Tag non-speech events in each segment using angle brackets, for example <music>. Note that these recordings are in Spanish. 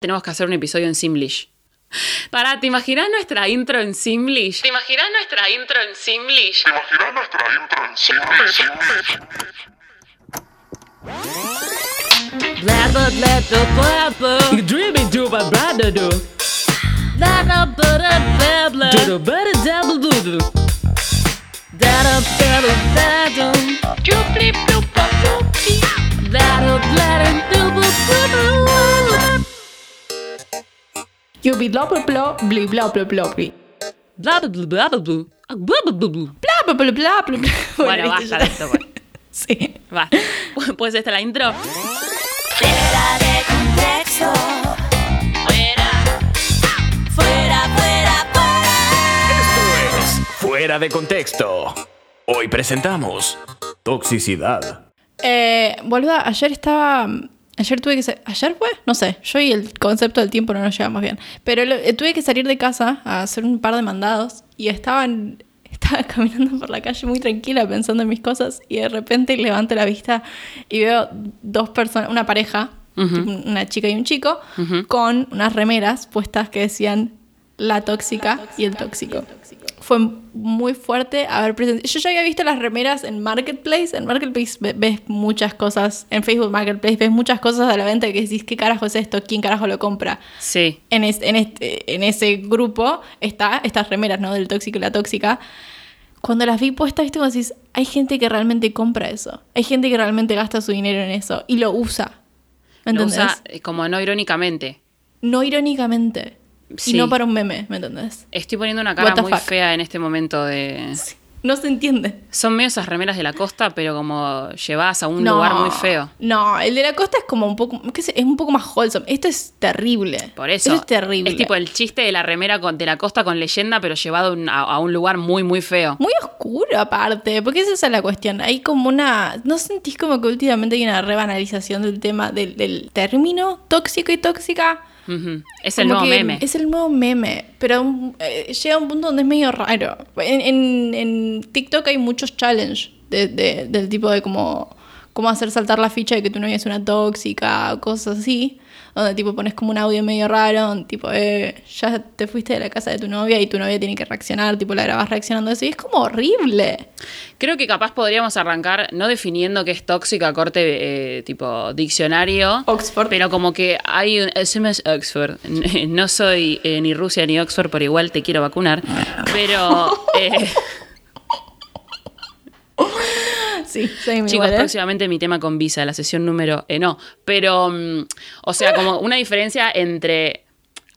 Tenemos que hacer un episodio en Simlish. Para, ¿te imaginas nuestra intro en Simlish? ¿Te imaginas nuestra intro en Simlish? ¿Te imaginas nuestra intro en Simlish? Dreaming my brother do. Do. Da, da, da, da. Dooply, bloop, bloop, bloopy. Da, da, da, bla bla bla. Bueno, viste, basta de esto, pues. <laughs> Sí. Va. <laughs> ¿Puedes esta la intro? Fuera de contexto. Fuera. Fuera, fuera, fuera. Esto es Fuera de Contexto. Hoy presentamos Toxicidad. Eh, boluda, ayer estaba. Ayer tuve que. sa- ¿Ayer fue? No sé. Yo y el concepto del tiempo no nos llevamos bien. Pero lo- eh, tuve que salir de casa a hacer un par de mandados y estaban. <laughs> Estaba caminando por la calle muy tranquila pensando en mis cosas y de repente levanto la vista y veo dos personas, una pareja, una chica y un chico, con unas remeras puestas que decían la tóxica y el tóxico. Fue muy fuerte haber presenciado. Yo ya había visto las remeras en Marketplace. En Marketplace ve- ves muchas cosas. En Facebook Marketplace ves muchas cosas a la venta que decís, ¿qué carajo es esto? ¿Quién carajo lo compra? Sí. En, es- en, este, en ese grupo está estas remeras, ¿no? Del tóxico y la tóxica. Cuando las vi puestas, viste, como decís, hay gente que realmente compra eso. Hay gente que realmente gasta su dinero en eso y lo usa. ¿Me Lo entendés? usa eh, como no irónicamente. No irónicamente. Sí. Y no para un meme, ¿me entendés? Estoy poniendo una cara muy fuck? fea en este momento de... No se entiende. Son medio esas remeras de la costa, pero como llevadas a un no, lugar muy feo. No, el de la costa es como un poco, qué sé, es un poco más wholesome. Esto es terrible. Por eso. Esto es terrible. Es tipo el chiste de la remera con- de la costa con leyenda, pero llevado a un- a, a un lugar muy, muy feo. Muy oscuro aparte, porque esa es la cuestión. Hay como una... ¿No sentís como que últimamente hay una rebanalización del tema del, del término tóxico y tóxica? Es el Como nuevo meme. Es el nuevo meme, pero eh, llega a un punto donde es medio raro. En, en- en TikTok hay muchos challenges de- de- del tipo de como cómo hacer saltar la ficha de que tu novia es una tóxica cosas así. Donde tipo pones como un audio medio raro, donde, tipo, eh, ya te fuiste de la casa de tu novia y tu novia tiene que reaccionar, tipo la grabas reaccionando a eso y es como horrible. Creo que capaz podríamos arrancar no definiendo qué es tóxica, corte eh, tipo diccionario. Oxford. Pero como que hay un. Ese es Oxford. <laughs> No soy eh, ni Rusia ni Oxford, pero igual te quiero vacunar. Pero. <laughs> <laughs> Sí, soy Chicos, igual, ¿eh? próximamente mi tema con visa, la sesión número. eh, no, pero. mm, o sea, como una diferencia entre.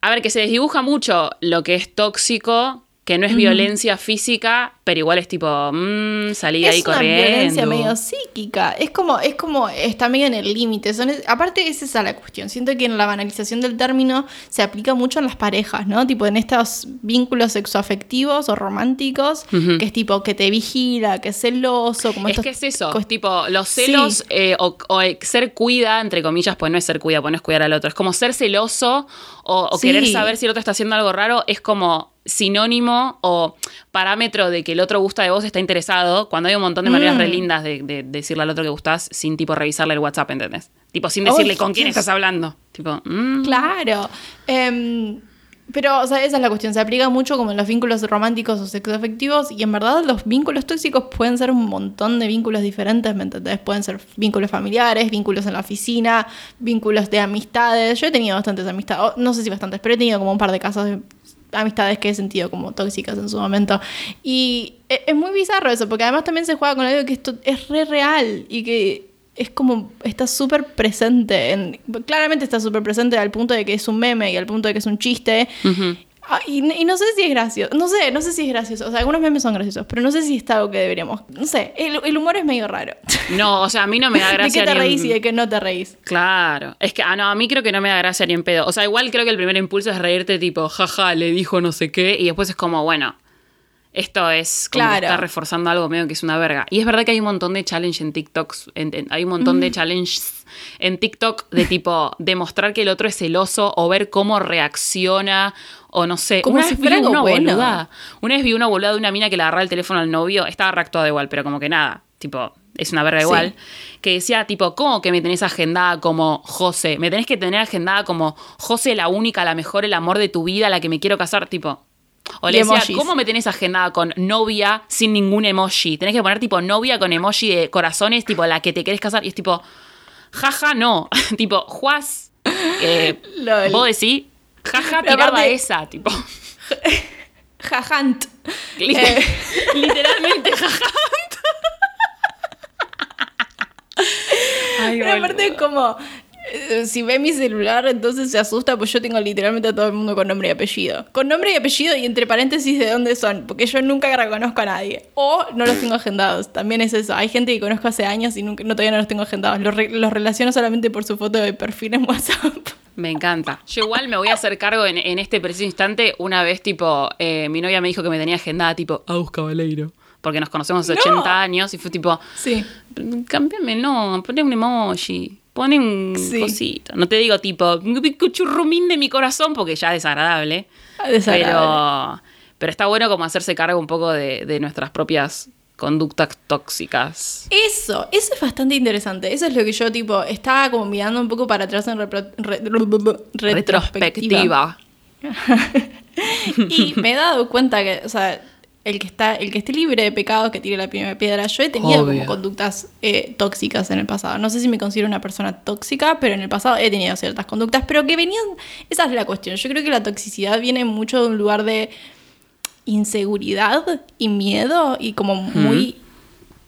A ver, que se desdibuja mucho lo que es tóxico, que no es violencia física, pero igual es tipo. Mmm, salí ahí es una corriendo. violencia medio psíquica. Es como, es como, está medio en el límite. Aparte, es esa la cuestión. Siento que en la banalización del término se aplica mucho en las parejas, ¿no? Tipo en estos vínculos sexoafectivos o románticos, que es tipo que te vigila, que es celoso, como Es estos que es eso, cos- tipo, los celos Sí. eh, o, o el ser cuida, entre comillas, pues no es ser cuida, pues no es cuidar al otro, es como ser celoso o, o Sí. querer saber si el otro está haciendo algo raro, es como sinónimo o parámetro de que el otro gusta de vos, está interesado, cuando hay un montón de maneras Mm. re lindas de, de decirle al otro que gustás sin tipo revisarle el WhatsApp, ¿entendés? Tipo, sin decirle con quién Dios. estás hablando. Tipo, mm, Claro. Em, pero, o sea, esa es la cuestión. Se aplica mucho como en los vínculos románticos o sexoafectivos. Y en verdad, los vínculos tóxicos pueden ser un montón de vínculos diferentes, ¿me entendés? Pueden ser vínculos familiares, vínculos en la oficina, vínculos de amistades. Yo he tenido bastantes amistades, no sé si bastantes, pero he tenido como un par de casos de amistades que he sentido como tóxicas en su momento. Y e- es muy bizarro eso, porque además también se juega con algo que esto es re real y que es como, está súper presente. en- claramente está súper presente al punto de que es un meme y al punto de que es un chiste. Ah, y, y no sé si es gracioso, no sé, no sé si es gracioso. O sea, algunos memes son graciosos, pero no sé si está algo que deberíamos. No sé, el, el humor es medio raro. <laughs> no, o sea, a mí no me da <laughs> ¿De gracia. qué te en- reís y de qué no te reís? Claro, es que, ah, no, a mí creo que no me da gracia ni en pedo. O sea, igual creo que el primer impulso es reírte tipo, jaja, le dijo no sé qué, y después es como, bueno, esto es como Claro. está reforzando algo medio que es una verga. Y es verdad que hay un montón de challenge en TikTok, en- en- hay un montón Mm. de challenges en TikTok de tipo demostrar que el otro es celoso o ver cómo reacciona o no sé. Como una si vez vi una bueno. boluda. Una vez vi una boluda de una mina que le agarraba el teléfono al novio, estaba reactuada igual, pero como que nada, tipo, es una verga Sí. igual, que decía tipo, ¿cómo que me tenés agendada como José? Me tenés que tener agendada como José, la única, la mejor, el amor de tu vida, la que me quiero casar, tipo. O le decía, emojis. ¿cómo me tenés agendada con novia sin ningún emoji? Tenés que poner tipo novia con emoji de corazones, tipo la que te querés casar. Y es tipo, jaja, no. <laughs> tipo, Juaz, eh, <laughs> vos decís, jaja, tiraba aparte- esa, tipo. <laughs> Jajant. Liter- Eh. Literalmente, jaja. Ay, Pero aparte es como, si ve mi celular, entonces se asusta, pues yo tengo literalmente a todo el mundo con nombre y apellido. Con nombre y apellido y entre paréntesis de dónde son, porque yo nunca reconozco a nadie. O no los tengo agendados, también es eso. Hay gente que conozco hace años y nunca, no, todavía no los tengo agendados. Los, re- los relaciono solamente por su foto de perfil en WhatsApp. Me encanta. Yo igual me voy a hacer cargo en, en este preciso instante. Una vez, tipo, eh, mi novia me dijo que me tenía agendada, tipo, Aus Cabaleiro. Porque nos conocemos hace No. 80 años y fue tipo, Sí. cámbiame, no, poné un emoji, poné un Sí. cosito. No te digo tipo, churrumín de mi corazón, porque ya es desagradable. Desagradable. Pero, pero está bueno como hacerse cargo un poco de, de nuestras propias conductas tóxicas. Eso, eso es bastante interesante. Eso es lo que yo, tipo, estaba como mirando un poco para atrás en re- retrospectiva. Retrospectiva. <laughs> Y me he dado cuenta que, o sea, el que está, el que esté libre de pecados que tire la primera piedra. Yo he tenido Obvio. como conductas eh, tóxicas en el pasado. No sé si me considero una persona tóxica, pero en el pasado he tenido ciertas conductas, pero que venían. Esa es la cuestión. Yo creo que la toxicidad viene mucho de un lugar de inseguridad y miedo y como muy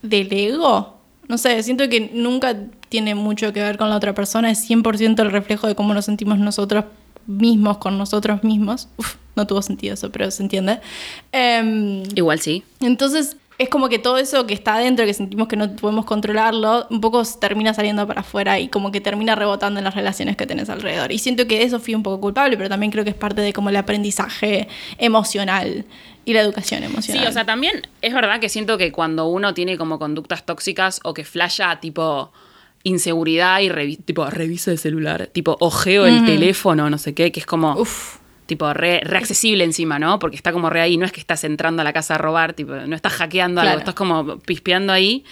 del ego. No sé, siento que nunca tiene mucho que ver con la otra persona, es 100% el reflejo de cómo nos sentimos nosotros mismos con nosotros mismos. Uf, no tuvo sentido eso, pero se entiende. Em, Igual sí. entonces, es como que todo eso que está adentro, que sentimos que no podemos controlarlo, un poco termina saliendo para afuera y como que termina rebotando en las relaciones que tenés alrededor. Y siento que eso fui un poco culpable, pero también creo que es parte de como el aprendizaje emocional y la educación emocional. Sí, o sea, también es verdad que siento que cuando uno tiene como conductas tóxicas o que flasha tipo inseguridad y revi- tipo revisa el celular, tipo ojeo el teléfono, no sé qué, que es como Uf. tipo re, re accesible encima, ¿no? Porque está como re ahí, no es que estás entrando a la casa a robar, tipo, no estás hackeando algo, estás como pispeando ahí.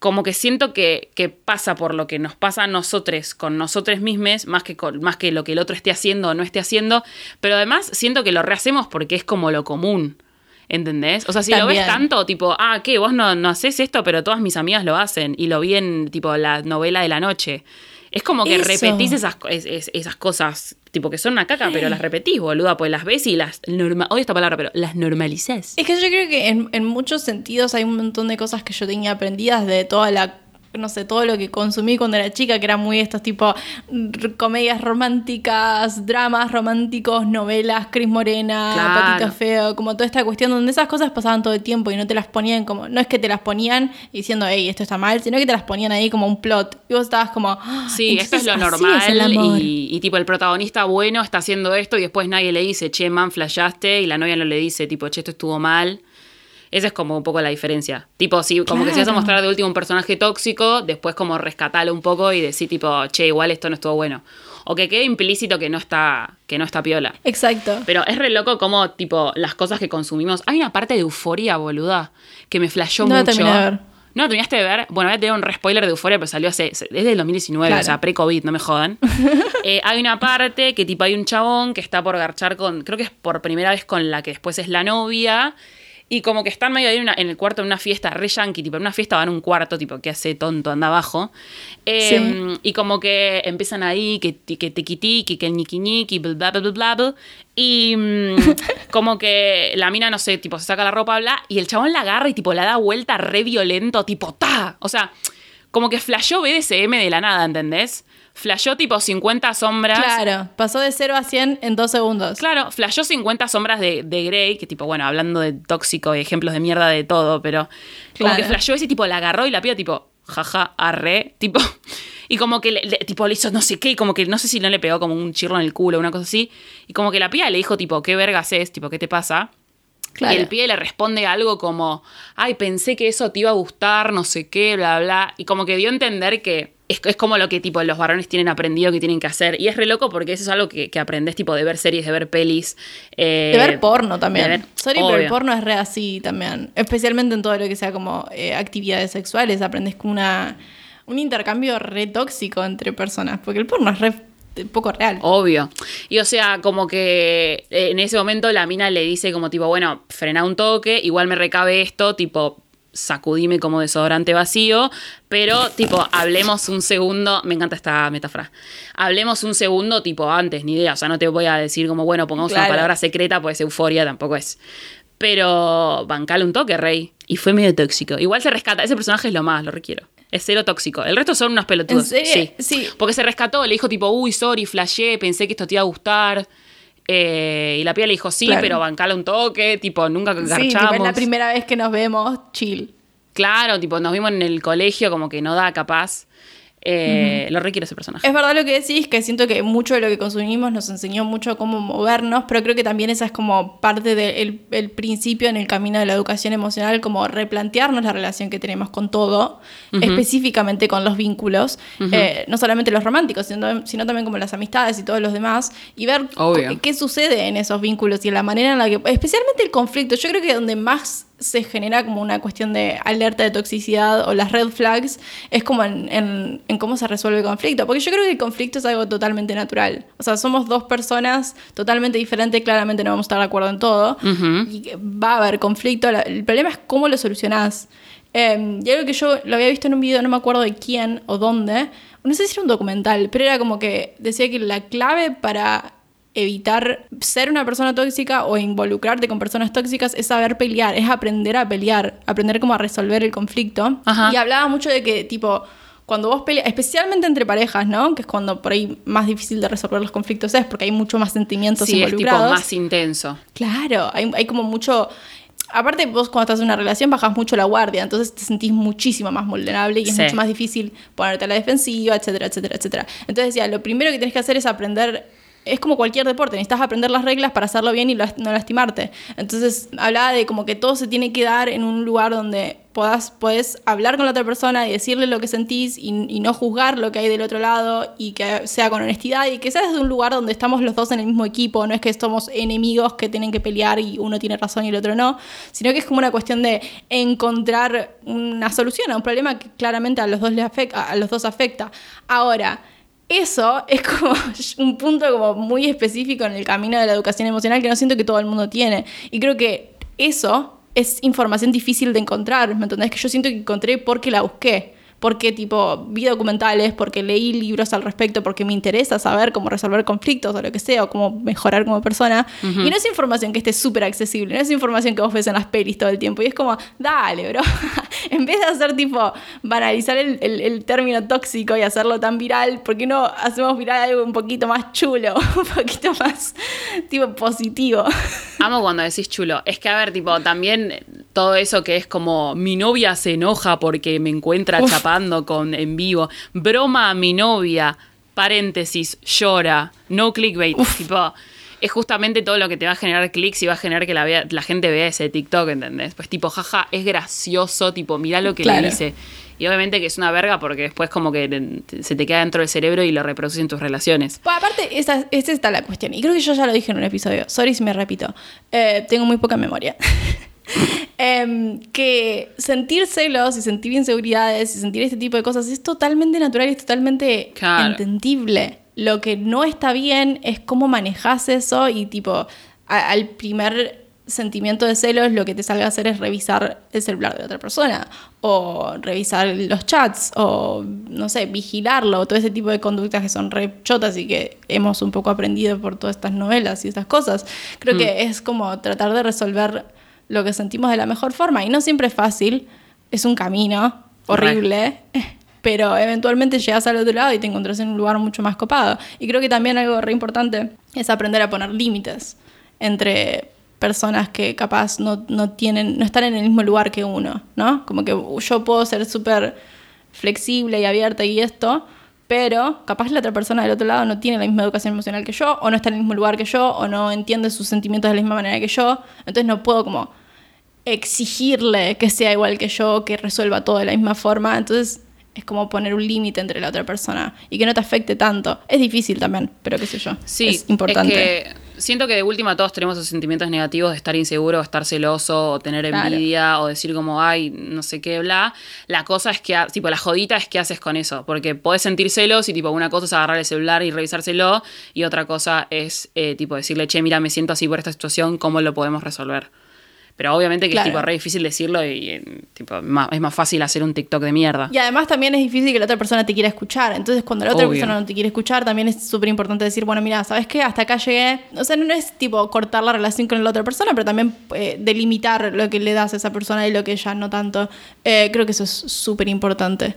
Como que siento que, que pasa por lo que nos pasa a nosotros con nosotros mismos, más que, con- más que lo que el otro esté haciendo o no esté haciendo, pero además siento que lo rehacemos porque es como lo común. ¿Entendés? O sea, si lo ves tanto, tipo, ah, ¿qué? Vos no, no haces esto, pero todas mis amigas lo hacen. Y lo vi en, tipo, la novela de la noche. Es como que Eso. repetís esas, es- esas cosas, tipo, que son una caca, pero las repetís, boluda, pues las ves y las norma odio esta palabra, pero las normalizás. Es que yo creo que en, en muchos sentidos hay un montón de cosas que yo tenía aprendidas de toda la no sé, todo lo que consumí cuando era chica, que era muy estos tipo comedias románticas, dramas románticos, novelas, Cris Morena, Claro. Patito Feo, como toda esta cuestión donde esas cosas pasaban todo el tiempo y no te las ponían como, no es que te las ponían diciendo, hey, esto está mal, sino que te las ponían ahí como un plot. Y vos estabas como, "Ah, Sí, esto es lo normal es el amor". y, y tipo el protagonista bueno está haciendo esto y después nadie le dice, che, man, flashaste y la novia no le dice, tipo, che, esto estuvo mal. Esa es como un poco la diferencia. Tipo, sí, como que si vas a mostrar de último un personaje tóxico, después como rescatalo un poco y decir tipo, che, igual esto no estuvo bueno. O que quede implícito que no está, que no está piola. Exacto. Pero es re loco como, tipo, las cosas que consumimos. Hay una parte de euforia, boluda, que me flashó No la mucho. de ver. ¿No la terminaste de ver? Bueno, voy a tener un re spoiler de euforia, pero salió hace. desde el 2019, Claro. o sea, pre-COVID, no me jodan. <laughs> Eh, hay una parte que, tipo, hay un chabón que está por garchar con. Creo que es por primera vez con la que después es la novia. Y como que están medio ahí en, una- en el cuarto en una fiesta re yankee, tipo, en una fiesta van a un cuarto, tipo, que hace tonto, anda abajo. Eh, Y como que empiezan ahí, que, que tiquitiqui, que el ñiqui ñiqui, bla, bla, bla, bla, bla. Y mm, <laughs> como que la mina, no sé, tipo, se saca la ropa, bla, y el chabón la agarra y tipo la da vuelta re violento, tipo, ta. O sea, como que flashó BDSM de la nada, ¿entendés? Flashó tipo 50 sombras. Claro, pasó de 0 a 100 en dos segundos. Claro, flashó 50 sombras de, de Grey, que tipo, bueno, hablando de tóxico y ejemplos de mierda de todo, pero como que flashó ese tipo, la agarró y la pía tipo, jaja, arre, tipo, <laughs> y como que le, le- tipo le hizo no sé qué, y como que no sé si no le pegó como un chirro en el culo o una cosa así, y como que la pía le dijo tipo, ¿qué vergas es? Tipo, ¿qué te pasa? Claro. Y el pie le responde algo como, ay, pensé que eso te iba a gustar, no sé qué, bla, bla. Y como que dio a entender que es, es como lo que tipo los varones tienen aprendido que tienen que hacer. Y es re loco porque eso es algo que, que aprendes tipo de ver series, de ver pelis. eh, De ver porno también. de ver- Sorry, pero el porno es re así también. Especialmente en todo lo que sea como eh, actividades sexuales. Aprendes como una, un intercambio re tóxico entre personas. Porque el porno es re poco real. Obvio. Y o sea, como que eh, en ese momento la mina le dice como tipo, bueno, frena un toque, igual me recabe esto, tipo, sacudime como desodorante vacío, pero tipo, hablemos un segundo, me encanta esta metáfora, hablemos un segundo tipo antes, ni idea, o sea, no te voy a decir como, bueno, pongamos una palabra secreta, pues euforia tampoco es. Pero bancale un toque, rey. Y fue medio tóxico. Igual se rescata, ese personaje es lo más, lo requiero. Es cero tóxico. El resto son unos pelotudos. ¿En serio? Sí. Sí. Porque se rescató, le dijo tipo, uy, sorry, flashé, pensé que esto te iba a gustar. Eh, y la piba le dijo, sí, Claro. pero bancala un toque, tipo, nunca Sí, garchamos. tipo, es la primera vez que nos vemos, chill. Claro, tipo, nos vimos en el colegio, como que no da capaz. Eh, Lo requiere ese personaje. Es verdad lo que decís, que siento que mucho de lo que consumimos nos enseñó mucho cómo movernos, pero creo que también esa es como parte del el principio en el camino de la educación emocional, como replantearnos la relación que tenemos con todo, específicamente con los vínculos, eh, no solamente los románticos, sino, sino también como las amistades y todos los demás, y ver co- qué sucede en esos vínculos y en la manera en la que, especialmente el conflicto, yo creo que donde más se genera como una cuestión de alerta de toxicidad o las red flags es como en, en- en cómo se resuelve el conflicto. Porque yo creo que el conflicto es algo totalmente natural. O sea, somos dos personas totalmente diferentes, claramente no vamos a estar de acuerdo en todo. Y que va a haber conflicto. El problema es cómo lo solucionás. Eh, y algo que yo lo había visto en un video, no me acuerdo de quién o dónde. No sé si era un documental, pero era como que decía que la clave para evitar ser una persona tóxica o involucrarte con personas tóxicas es saber pelear, es aprender a pelear, aprender cómo a resolver el conflicto. Ajá. Y hablaba mucho de que, tipo, cuando vos peleas, especialmente entre parejas, ¿no? Que es cuando por ahí más difícil de resolver los conflictos es, porque hay mucho más sentimientos Sí, es tipo involucrados. más intenso. Claro, hay, hay como mucho... Aparte, vos cuando estás en una relación bajas mucho la guardia, entonces te sentís muchísimo más vulnerable y es Sí. mucho más difícil ponerte a la defensiva, etcétera, etcétera, etcétera. Entonces decía, lo primero que tenés que hacer es aprender, es como cualquier deporte, necesitas aprender las reglas para hacerlo bien y no lastimarte. Entonces hablaba de como que todo se tiene que dar en un lugar donde podás, podés hablar con la otra persona y decirle lo que sentís y, no juzgar lo que hay del otro lado y que sea con honestidad y que sea desde un lugar donde estamos los dos en el mismo equipo, no es que somos enemigos que tienen que pelear y uno tiene razón y el otro no, sino que es como una cuestión de encontrar una solución a un problema que claramente a los dos, les a los dos afecta. Ahora, eso es como <laughs> un punto como muy específico en el camino de la educación emocional que no siento que todo el mundo tiene. Y creo que eso es información difícil de encontrar, ¿me entendés? Que yo siento que encontré porque la busqué. Porque tipo vi documentales, porque leí libros al respecto, porque me interesa saber cómo resolver conflictos o lo que sea, o cómo mejorar como persona. Y no es información que esté súper accesible, no es información que vos ves en las pelis todo el tiempo. Y es como, dale, bro. <laughs> en vez de hacer tipo, banalizar el, el- el término tóxico y hacerlo tan viral, ¿por qué no hacemos viral algo un poquito más chulo? <laughs> un poquito más tipo positivo. Amo cuando decís chulo. Es que, a ver, tipo, también todo eso que es como mi novia se enoja porque me encuentra chapando con en vivo. Broma a mi novia, paréntesis, llora, no clickbait. Tipo, es justamente todo lo que te va a generar clics y va a generar que la, vea- la gente vea ese TikTok, ¿entendés? Pues tipo, jaja, es gracioso, tipo, mira lo que Claro. le dice. Y obviamente que es una verga porque después como que te- se te queda dentro del cerebro y lo reproduces en tus relaciones. Pues aparte, esa, esa está la cuestión. Y creo que yo ya lo dije en un episodio. Sorry si me repito. Eh, tengo muy poca memoria. <laughs> <laughs> Em, que sentir celos y sentir inseguridades y sentir este tipo de cosas es totalmente natural y es totalmente Claro. entendible. Lo que no está bien es cómo manejas eso y tipo, a- al primer sentimiento de celos lo que te salga a hacer es revisar el celular de otra persona o revisar los chats o no sé, vigilarlo, todo ese tipo de conductas que son re chotas y que hemos un poco aprendido por todas estas novelas y estas cosas. Creo que es como tratar de resolver lo que sentimos de la mejor forma y no siempre es fácil, es un camino horrible. <laughs> Pero eventualmente llegas al otro lado y te encontrás en un lugar mucho más copado. Y creo que también algo re importante es aprender a poner límites entre personas que capaz no, no tienen, no están en el mismo lugar que uno, ¿no? Como que yo puedo ser súper flexible y abierta y esto, pero capaz la otra persona del otro lado no tiene la misma educación emocional que yo, o no está en el mismo lugar que yo, o no entiende sus sentimientos de la misma manera que yo, entonces no puedo como exigirle que sea igual que yo, que resuelva todo de la misma forma, entonces es como poner un límite entre la otra persona y que no te afecte tanto. Es difícil también, pero qué sé yo. Sí, es importante. que siento que de última todos tenemos esos sentimientos negativos de estar inseguro, estar celoso, o tener Claro. envidia, o decir como, ay, no sé qué, bla. La cosa es que, tipo, la jodita es qué haces con eso. Porque podés sentir celos y, tipo, una cosa es agarrar el celular y revisárselo, y otra cosa es, eh, tipo, decirle, che, mira, me siento así por esta situación, ¿cómo lo podemos resolver? Pero obviamente que Claro. es tipo re difícil decirlo y eh, tipo, ma- es más fácil hacer un TikTok de mierda. Y además también es difícil que la otra persona te quiera escuchar. Entonces, cuando la otra Obvio. persona no te quiere escuchar, también es súper importante decir, bueno, mira, ¿sabes qué? Hasta acá llegué. O sea, no es tipo cortar la relación con la otra persona, pero también eh, delimitar lo que le das a esa persona y lo que ya no tanto. Eh, creo que eso es súper importante.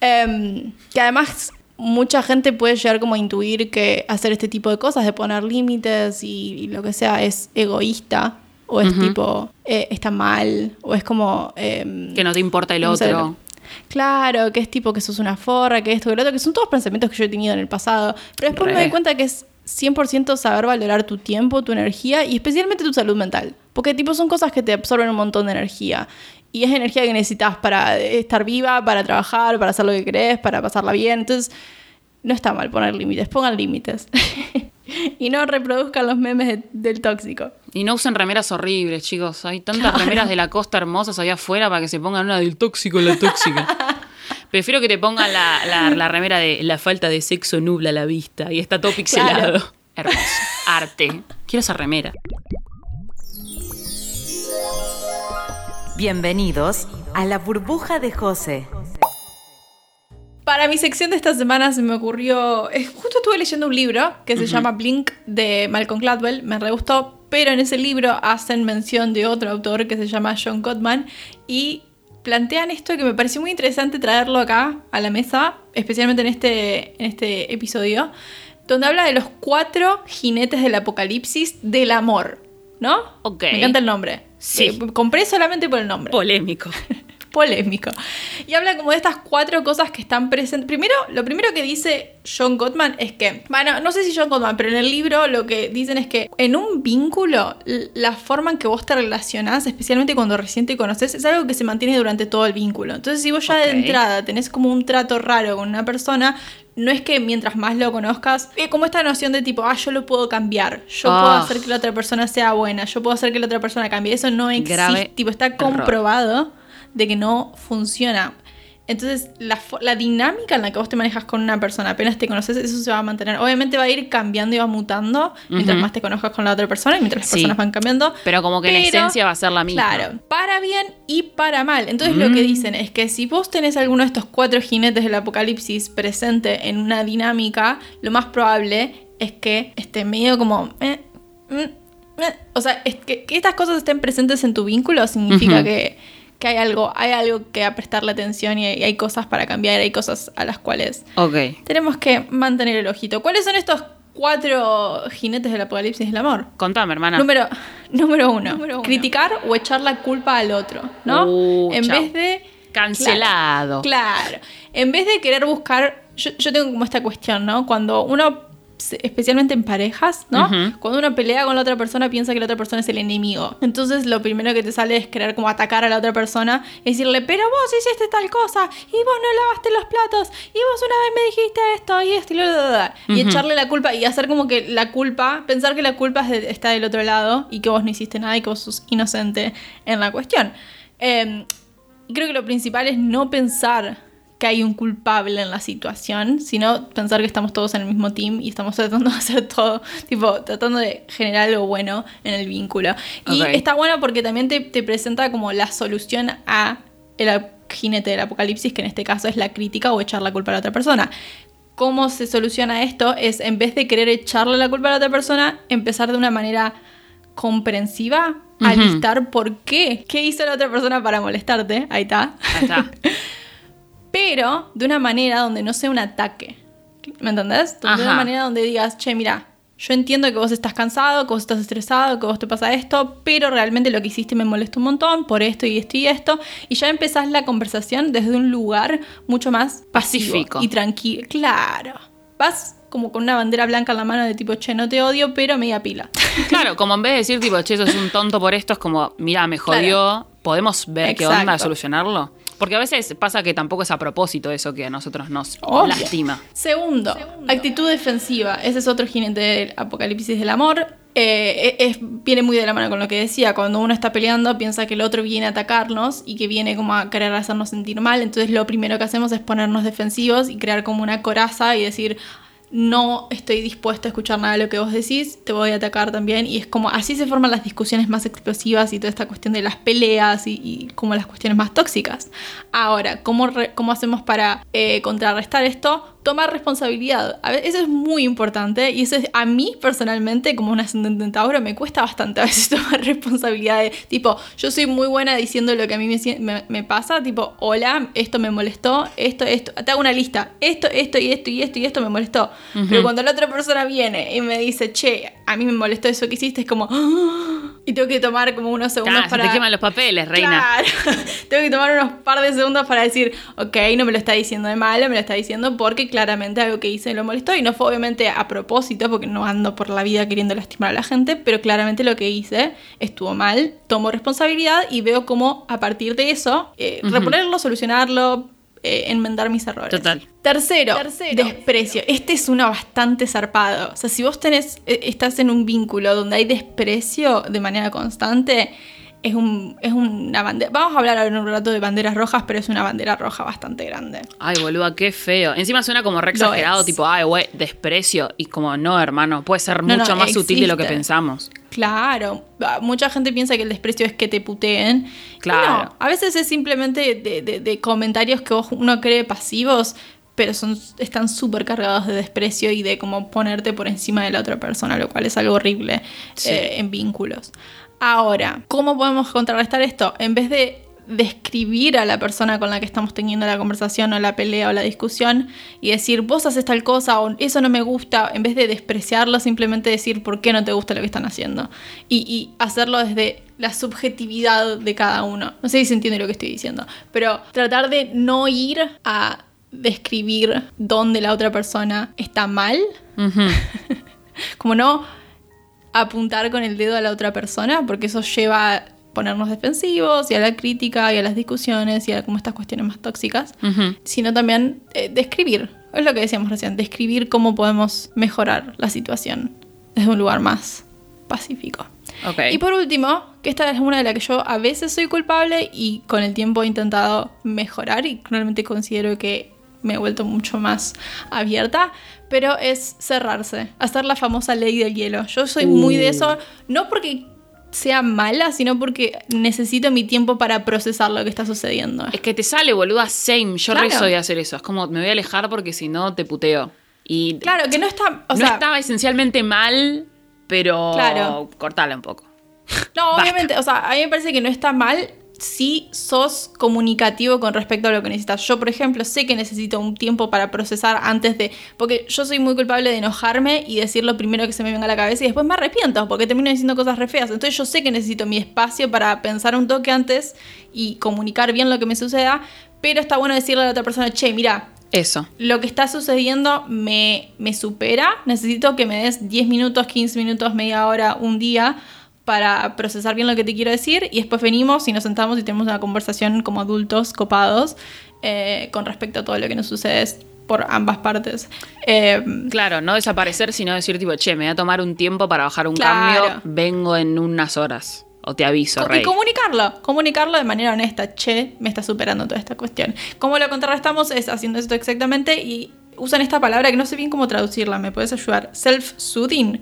Em, que además mucha gente puede llegar como a intuir que hacer este tipo de cosas, de poner límites y, y lo que sea, es egoísta. O es tipo, eh, está mal, o es como... em, Que no te importa el no sé, otro. Claro, que es tipo que sos una forra, que esto, que lo otro, que son todos pensamientos que yo he tenido en el pasado. Pero después me Re. doy cuenta que es 100% saber valorar tu tiempo, tu energía y especialmente tu salud mental. Porque tipo son cosas que te absorben un montón de energía. Y es energía que necesitas para estar viva, para trabajar, para hacer lo que querés, para pasarla bien. Entonces, no está mal poner límites, pongan límites. <laughs> <laughs> y no reproduzcan los memes de- del tóxico. Y no usen remeras horribles, chicos. Hay tantas remeras de la costa hermosas allá afuera para que se pongan una del tóxico, la tóxica. <laughs> Prefiero que te pongan la, la- la remera de la falta de sexo nubla la vista y está todo pixelado. Claro. Hermoso. Arte. Quiero esa remera. Bienvenidos a la burbuja de José. Para mi sección de esta semana se me ocurrió. eh, Justo estuve leyendo un libro que se llama Blink de Malcolm Gladwell. Me re gustó, pero en ese libro hacen mención de otro autor que se llama John Gottman y plantean esto que me pareció muy interesante traerlo acá a la mesa, especialmente en este, en este episodio, donde habla de los cuatro jinetes del apocalipsis del amor. ¿No? Ok. Me encanta el nombre. Sí. Eh, compré solamente por el nombre Polémico. <laughs> polémico. Y habla como de estas cuatro cosas que están presentes. Primero, lo primero que dice John Gottman es que, bueno, no sé si John Gottman, pero en el libro lo que dicen es que en un vínculo, la forma en que vos te relacionás, especialmente cuando recién te conoces, es algo que se mantiene durante todo el vínculo. Entonces, si vos ya de Ok. entrada tenés como un trato raro con una persona, no es que mientras más lo conozcas, es como esta noción de tipo, ah, yo lo puedo cambiar, yo puedo Ah. hacer que la otra persona sea buena, yo puedo hacer que la otra persona cambie. Eso no existe, Grave tipo, está error. De que no funciona. Entonces, la, dinámica en la que vos te manejas con una persona, apenas te conoces, eso se va a mantener. Obviamente va a ir cambiando y va mutando mientras Ujú. más te conozcas con la otra persona y mientras las Sí. personas van cambiando. Pero como que la esencia va a ser la misma. Claro, para bien y para mal. Entonces lo que Mm. dicen es que si vos tenés alguno de estos cuatro jinetes del apocalipsis presente en una dinámica, lo más probable es que esté medio como... eh, mm, eh. O sea, es que, que estas cosas estén presentes en tu vínculo significa Ujú. que, que hay algo, hay algo que a prestarle atención y hay, hay cosas para cambiar, hay cosas a las cuales tenemos que mantener el ojito. ¿Cuáles son estos cuatro jinetes del apocalipsis del amor? Contame, hermana. Número, número, uno, criticar o echar la culpa al otro, ¿no? Uh, en chao. vez de... Cancelado. Claro, claro. En vez de querer buscar... Yo, yo tengo como esta cuestión, ¿no? Cuando uno, especialmente en parejas, ¿no? Ujú. Cuando uno pelea con la otra persona, piensa que la otra persona es el enemigo. Entonces lo primero que te sale es querer como atacar a la otra persona y decirle, pero vos hiciste tal cosa, y vos no lavaste los platos, y vos una vez me dijiste esto, y esto, y lo, lo, lo, lo". Y Ujú. echarle la culpa y hacer como que la culpa, pensar que la culpa está del otro lado y que vos no hiciste nada y que vos sos inocente en la cuestión. Eh, creo que lo principal es no pensar que hay un culpable en la situación, sino pensar que estamos todos en el mismo team y estamos <laughs> tratando de hacer todo, tipo, tratando de generar algo bueno en el vínculo. Y Ok. está bueno porque también te, te presenta como la solución a el jinete del apocalipsis, que en este caso es la crítica o echar la culpa a la otra persona. ¿Cómo se soluciona esto? Es en vez de querer echarle la culpa a la otra persona, empezar de una manera comprensiva a Ujú. listar por qué. ¿Qué hizo la otra persona para molestarte? Ahí está. Ahí está. <laughs> Pero de una manera donde no sea un ataque. ¿Me entendés? De una manera donde digas, che, mira, yo entiendo que vos estás cansado, que vos estás estresado, que vos te pasa esto, pero realmente lo que hiciste me molesta un montón por esto y esto y esto. Y ya empezás la conversación desde un lugar mucho más pacífico y tranquilo. Claro. Vas como con una bandera blanca en la mano de tipo, che, no te odio, pero media pila. <laughs> Claro, como en vez de decir, tipo, che, sos un tonto por esto, es como, mira, me jodió, ¿podemos ver qué onda solucionarlo? Porque a veces pasa que tampoco es a propósito eso que a nosotros nos Obvio. lastima. Segundo, actitud defensiva. Ese es otro jinete del apocalipsis del amor. Eh, es- viene muy de la mano con lo que decía. Cuando uno está peleando, piensa que el otro viene a atacarnos y que viene como a querer hacernos sentir mal. Entonces, lo primero que hacemos es ponernos defensivos y crear como una coraza y decir. No estoy dispuesto a escuchar nada de lo que vos decís, te voy a atacar también. Y es como así se forman las discusiones más explosivas y toda esta cuestión de las peleas y, y como las cuestiones más tóxicas. Ahora, ¿cómo, re- cómo hacemos para eh, contrarrestar esto? Tomar responsabilidad. A eso es muy importante y eso es, a mí personalmente, como un ascendente en Tauro, me cuesta bastante a veces <laughs> tomar responsabilidad. de, tipo, yo soy muy buena diciendo lo que a mí me, me, me pasa, tipo, hola, esto me molestó, esto, esto, te hago una lista, esto, esto y esto y esto y esto me molestó. Pero cuando la otra persona viene y me dice, che, a mí me molestó eso que hiciste, es como, <gasps> y tengo que tomar como unos segundos Ah, se para... te queman los papeles, reina. Claro. <laughs> Tengo que tomar unos par de segundos para decir, ok, no me lo está diciendo de malo, me lo está diciendo porque claramente algo que hice lo molestó y no fue obviamente a propósito porque no ando por la vida queriendo lastimar a la gente, pero claramente lo que hice estuvo mal, tomo responsabilidad y veo cómo a partir de eso eh, reponerlo, solucionarlo, eh, enmendar mis errores. Total. Tercero, desprecio. Este es uno bastante zarpado. O sea, si vos tenés, eh, estás en un vínculo donde hay desprecio de manera constante, es, un, es una bandera. Vamos a hablar ahora en un rato de banderas rojas, pero es una bandera roja bastante grande. Ay, boluda, qué feo. Encima suena como re exagerado, tipo, ay, güey, desprecio. Y como, no, hermano, puede ser No, mucho no, más sutil de lo que pensamos. Claro, mucha gente piensa que el desprecio es que te puteen. Claro. no, a veces es simplemente de, de- de comentarios que uno cree pasivos, pero son, están súper cargados de desprecio y de como ponerte por encima de la otra persona, lo cual es algo horrible Sí. eh, en vínculos. Ahora, ¿cómo podemos contrarrestar esto? En vez de describir a la persona con la que estamos teniendo la conversación o la pelea o la discusión y decir, vos haces tal cosa o eso no me gusta, en vez de despreciarlo, simplemente decir por qué no te gusta lo que están haciendo. Y, y hacerlo desde la subjetividad de cada uno. No sé si se entiende lo que estoy diciendo, pero tratar de no ir a describir dónde la otra persona está mal, <laughs> como no apuntar con el dedo a la otra persona, porque eso lleva a ponernos defensivos y a la crítica y a las discusiones y a como estas cuestiones más tóxicas, sino también eh, describir, es lo que decíamos recién, describir cómo podemos mejorar la situación desde un lugar más pacífico. Y por último, que esta es una de las que yo a veces soy culpable y con el tiempo he intentado mejorar y realmente considero que me he vuelto mucho más abierta, pero es cerrarse, hacer la famosa ley del hielo. Yo soy muy de eso, no porque sea mala, sino porque necesito mi tiempo para procesar lo que está sucediendo. Es que te sale, boluda, same. Yo re Claro. soy de hacer eso. Es como, me voy a alejar porque si no te puteo. Y Claro, que no está, o no sea, estaba esencialmente mal, pero Claro. cortala un poco. No, <laughs> obviamente, o sea, a mí me parece que no está mal si sos comunicativo con respecto a lo que necesitas. Yo, por ejemplo, sé que necesito un tiempo para procesar antes de... Porque yo soy muy culpable de enojarme y decir lo primero que se me venga a la cabeza y después me arrepiento porque termino diciendo cosas re feas. Entonces yo sé que necesito mi espacio para pensar un toque antes y comunicar bien lo que me suceda, pero está bueno decirle a la otra persona, che, mira, Eso. lo que está sucediendo me, me supera. Necesito que me des 10 minutos, 15 minutos, media hora, un día para procesar bien lo que te quiero decir y después venimos y nos sentamos y tenemos una conversación como adultos copados eh, con respecto a todo lo que nos sucede por ambas partes. Eh, Claro, no desaparecer, sino decir tipo, che, me voy a tomar un tiempo para bajar un Claro. cambio, vengo en unas horas. O te aviso, Co- rey. Y comunicarlo, comunicarlo de manera honesta. Che, me está superando toda esta cuestión. ¿Cómo lo contrarrestamos? Es haciendo esto exactamente y usan esta palabra que no sé bien cómo traducirla. ¿Me puedes ayudar? Self-soothing,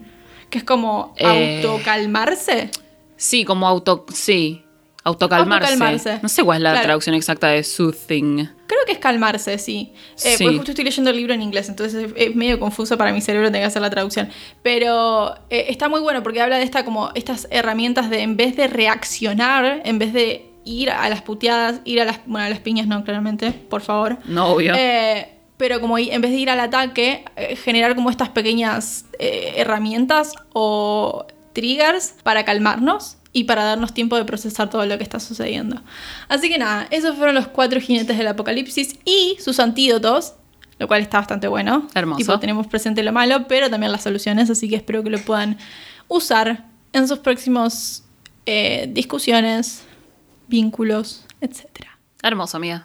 que es como Eh. autocalmarse. Sí, como auto... Sí, autocalmarse. Autocalmarse. No sé cuál es la Claro. traducción exacta de soothing. Creo que es calmarse, sí. Eh, Sí. Porque justo estoy leyendo el libro en inglés, entonces es, es medio confuso para mi cerebro tener que hacer la traducción. Pero eh, está muy bueno porque habla de esta como estas herramientas de en vez de reaccionar, en vez de ir a las puteadas, ir a las, bueno, a las piñas no, claramente, por favor. No, obvio. Eh, pero como en vez de ir al ataque, eh, generar como estas pequeñas eh, herramientas o triggers para calmarnos y para darnos tiempo de procesar todo lo que está sucediendo. Así que nada, esos fueron los cuatro jinetes del apocalipsis y sus antídotos, lo cual está bastante bueno. Hermoso. Tipo, tenemos presente lo malo, pero también las soluciones, así que espero que lo puedan usar en sus próximos eh, discusiones, vínculos, etcétera. Hermoso, amiga.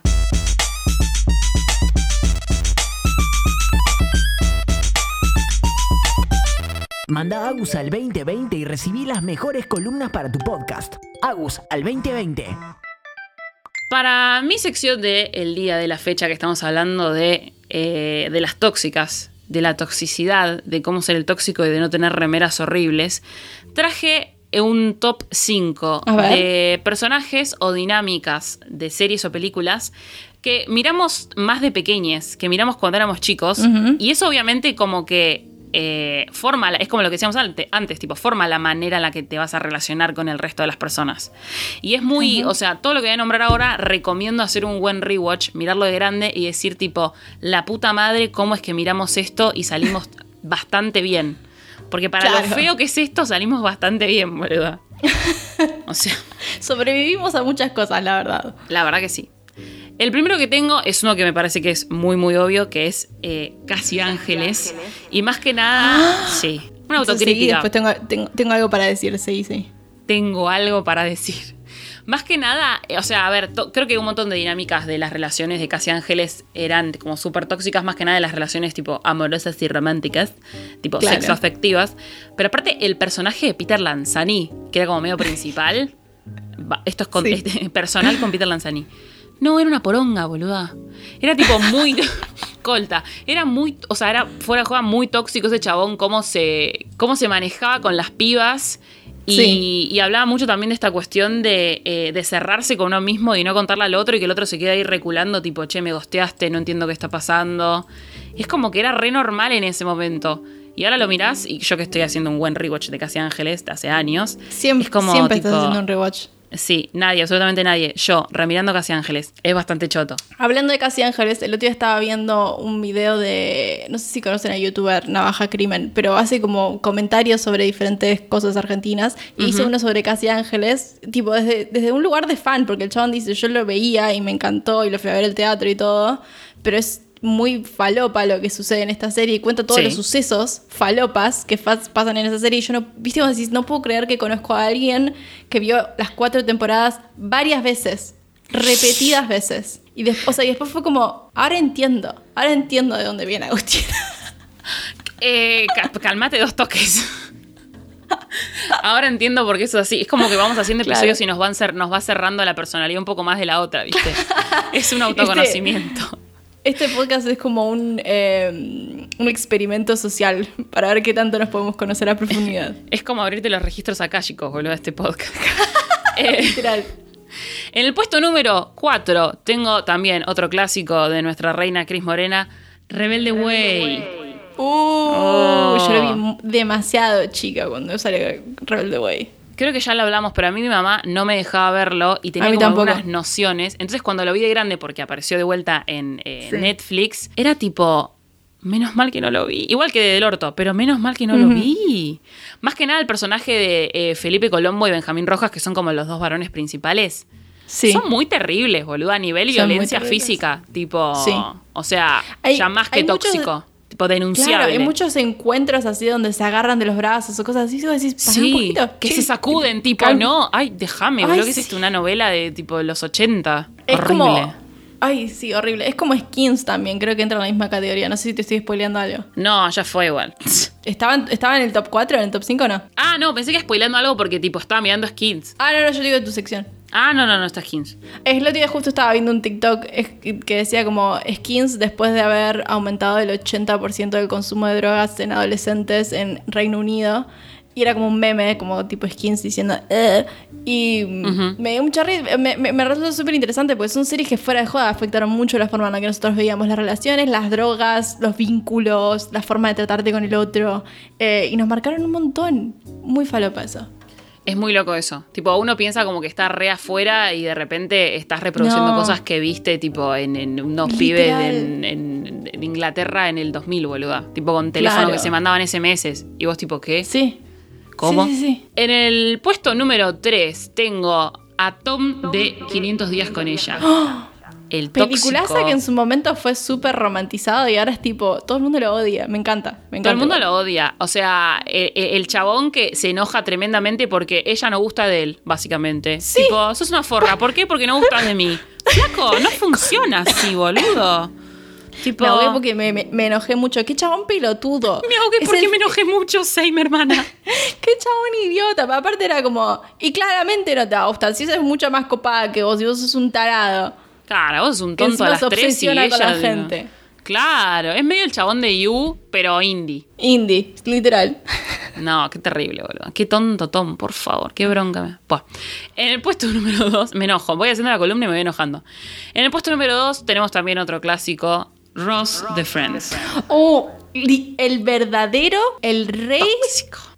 Manda a Agus al 2020 y recibí las mejores columnas para tu podcast. Agus al 2020. Para mi sección de el día de la fecha que estamos hablando de, eh, de las tóxicas, de la toxicidad, de cómo ser el tóxico y de no tener remeras horribles, traje un top 5 A ver. de personajes o dinámicas de series o películas que miramos más de pequeñes, que miramos cuando éramos chicos, y eso obviamente como que eh, forma, es como lo que decíamos ante- antes, tipo, forma la manera en la que te vas a relacionar con el resto de las personas. Y es muy, o sea, todo lo que voy a nombrar ahora, recomiendo hacer un buen rewatch, mirarlo de grande y decir tipo, la puta madre, ¿cómo es que miramos esto y salimos <laughs> bastante bien? Porque para lo feo que es esto, salimos bastante bien, boluda. <laughs> O sea, Sobrevivimos a muchas cosas, la verdad. la verdad que sí. El primero que tengo es uno que me parece que es muy, muy obvio, que es eh, Casi Ángeles. Y más que nada, sí, una Eso sí, autocrítica. después tengo, tengo, tengo algo para decir, sí, sí. tengo algo para decir. <laughs> Más que nada, eh, o sea, a ver, creo que un montón de dinámicas de las relaciones de Casi Ángeles eran como súper tóxicas, más que nada de las relaciones tipo amorosas y románticas, tipo Claro. sexoafectivas. Pero aparte, el personaje de Peter Lanzani, que era como medio principal, <laughs> esto es con- Sí. este, personal con Peter Lanzani. No, era una poronga, boluda. Era tipo <laughs> muy colta. Era muy, o sea, era fuera de juego muy tóxico ese chabón, cómo se, cómo se manejaba con las pibas. Y, Sí. y hablaba mucho también de esta cuestión de, eh, de cerrarse con uno mismo y no contarle al otro y que el otro se queda ahí reculando, tipo, che, me gosteaste, no entiendo qué está pasando. Y es como que era re normal en ese momento. Y ahora lo mirás, y yo que estoy haciendo un buen rewatch de Casi Ángeles de hace años, Siempre, es como, siempre tipo, estás haciendo un rewatch. Sí, nadie, absolutamente nadie. Yo, remirando Casi Ángeles. Es bastante choto. Hablando de Casi Ángeles, el otro día estaba viendo un video de, no sé si conocen a youtuber Navaja Crimen, pero hace como comentarios sobre diferentes cosas argentinas. Y hizo uno sobre Casi Ángeles, tipo desde, desde un lugar de fan, porque el chabón dice, yo lo veía y me encantó y lo fui a ver al teatro y todo, pero es muy falopa lo que sucede en esta serie y cuenta todos Sí. los sucesos falopas que pasan en esa serie. Y yo no, viste, vos decís, no puedo creer que conozco a alguien que vio las cuatro temporadas varias veces repetidas veces. Y después, o sea, y después fue como, ahora entiendo, ahora entiendo de dónde viene Agustín. <laughs> Eh, ca- calmate dos toques. Ahora entiendo por qué eso es así. Es como que vamos haciendo Claro. episodios y nos, van cer- nos va cerrando la personalidad un poco más de la otra, ¿viste? <laughs> Es un autoconocimiento. Este podcast es como un, eh, un experimento social para ver qué tanto nos podemos conocer a profundidad. <laughs> Es como abrirte los registros akáshicos, boludo, este podcast. <laughs> Eh, Literal. en el puesto número 4 tengo también otro clásico de nuestra reina Cris Morena, Rebelde Way. Uh, Oh. Yo lo vi demasiado chica cuando salió Rebelde Way. Creo que ya lo hablamos, pero a mí mi mamá no me dejaba verlo y tenía como algunas nociones. Entonces cuando lo vi de grande, porque apareció de vuelta en eh, Sí. Netflix, era tipo, menos mal que no lo vi. Igual que de Del Orto, pero menos mal que no lo vi. Más que nada el personaje de eh, Felipe Colombo y Benjamín Rojas, que son como los dos varones principales. Sí. Son muy terribles, boludo, a nivel Son violencia física. Tipo, Sí. o sea, Hay- ya más que muchos- tóxico. Tipo denunciable. Claro, hay muchos encuentros así donde se agarran de los brazos o cosas así. Y vos decís, pará un Sí, poquito, que se sacuden, tipo, calma. no, ay, déjame, boludo, que es sí. Una novela de tipo de los 80. Es Horrible. como. Ay, sí, horrible. Es como skins también, creo que entra en la misma categoría. No sé si te estoy spoileando algo. No, ya fue igual. <laughs> ¿Estaba en, estaba en el top 4, en el top 5 o no? ah, no, pensé que spoilando algo porque tipo estaba mirando skins. Ah, no, no, yo digo de tu sección. Ah, no, no, no, está skins. Es lo que justo estaba viendo un TikTok que decía como skins después de haber aumentado el 80% del consumo de drogas en adolescentes en Reino Unido. Y era como un meme, como tipo skins diciendo... Y mm, me dio mucha risa. Me, me, me resultó súper interesante porque son series que fuera de joda afectaron mucho la forma en la que nosotros veíamos las relaciones, las drogas, los vínculos, la forma de tratarte con el otro. Eh, y nos marcaron un montón. Muy falopa eso. Es muy loco eso. Tipo, uno piensa como que está re afuera y de repente estás reproduciendo No. cosas que viste, tipo, en, en unos pibes en, en- en Inglaterra en el 2000, boluda. Tipo, con teléfono Claro. que se mandaban SMS. Y vos, tipo, ¿qué? Sí. ¿Cómo? Sí, sí, sí. En el puesto número 3 tengo a Tom de 500 días con ella. El Peliculaza tóxico. que en su momento fue súper romantizado y ahora es tipo, todo el mundo lo odia. Me encanta, me encanta. Todo el mundo lo odia. O sea, el, el chabón que se enoja tremendamente porque ella no gusta de él, básicamente. Sí. Tipo, sos una forra. ¿Por qué? Porque no gustas de mí. Flaco, no funciona así, boludo. Tipo, Me ahogué porque me, me- me enojé mucho. Qué chabón pelotudo. me ahogué Es porque el- me enojé mucho, Same, hermana. <laughs> Qué chabón idiota. Pero aparte era como. Y claramente no te va a gustar. Si esa es mucho más copada que vos, y vos sos un tarado. Claro, vos sos un tonto a las tres y ella... con la gente. Claro, es medio el chabón de You, pero indie. Indie, literal. <laughs> No, qué terrible, boludo. Qué tonto Tom, por favor. Qué bronca. me- Buah. En el puesto <laughs> número 2, me enojo. Voy haciendo la columna y me voy enojando. En el puesto número 2 tenemos también otro clásico, Ross de Friends. Oh, el verdadero, el rey,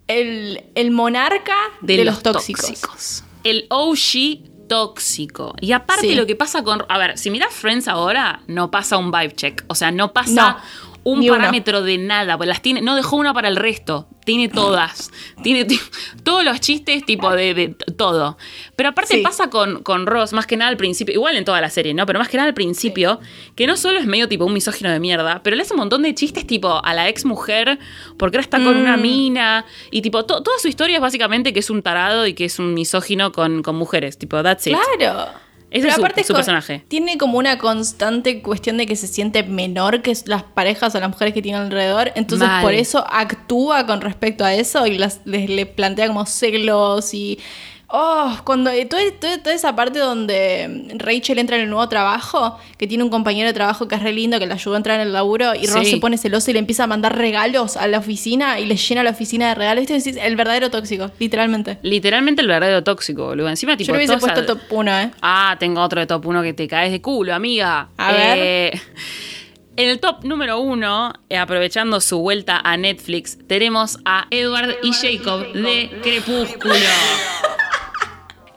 el, el monarca de, los, tóxicos. El OG tóxico. Y aparte Sí. lo que pasa con... A ver, si miras Friends ahora, no pasa un vibe check. O sea, no pasa... No, un ni parámetro de nada, pues las tiene, no dejó una para el resto, tiene todas, <laughs> tiene ti- todos los chistes tipo de, de todo. Pero aparte Sí. pasa con, con Ross, más que nada al principio, igual en toda la serie, ¿no? Pero más que nada al principio, que no solo es medio tipo un misógino de mierda, pero le hace un montón de chistes tipo a la ex mujer, porque ahora está con una Mm. mina, y tipo, to- toda su historia es básicamente que es un tarado y que es un misógino con, con mujeres, tipo, that's it. Claro. Ese Pero es su- aparte su personaje. Tiene como una constante cuestión de que se siente menor que las parejas o las mujeres que tiene alrededor. Entonces, Mal. por eso actúa con respecto a eso y las, les, le plantea como celos y. Oh, cuando. eh, Toda, toda- toda esa parte donde Rachel entra en el nuevo trabajo, que tiene un compañero de trabajo que es re lindo, que le ayuda a entrar en el laburo, y Ross Sí. se pone celoso y le empieza a mandar regalos a la oficina y le llena la oficina de regalos. Esto es el verdadero tóxico, literalmente. Literalmente el verdadero tóxico, boludo. Encima, tipo, Yo lo hubiese puesto top 1, ¿eh? Ah, tengo otro de top 1 que te caes de culo, amiga. A ver. Eh, <laughs> en el top número 1, aprovechando su vuelta a Netflix, tenemos a Edward y Jacob de Crepúsculo.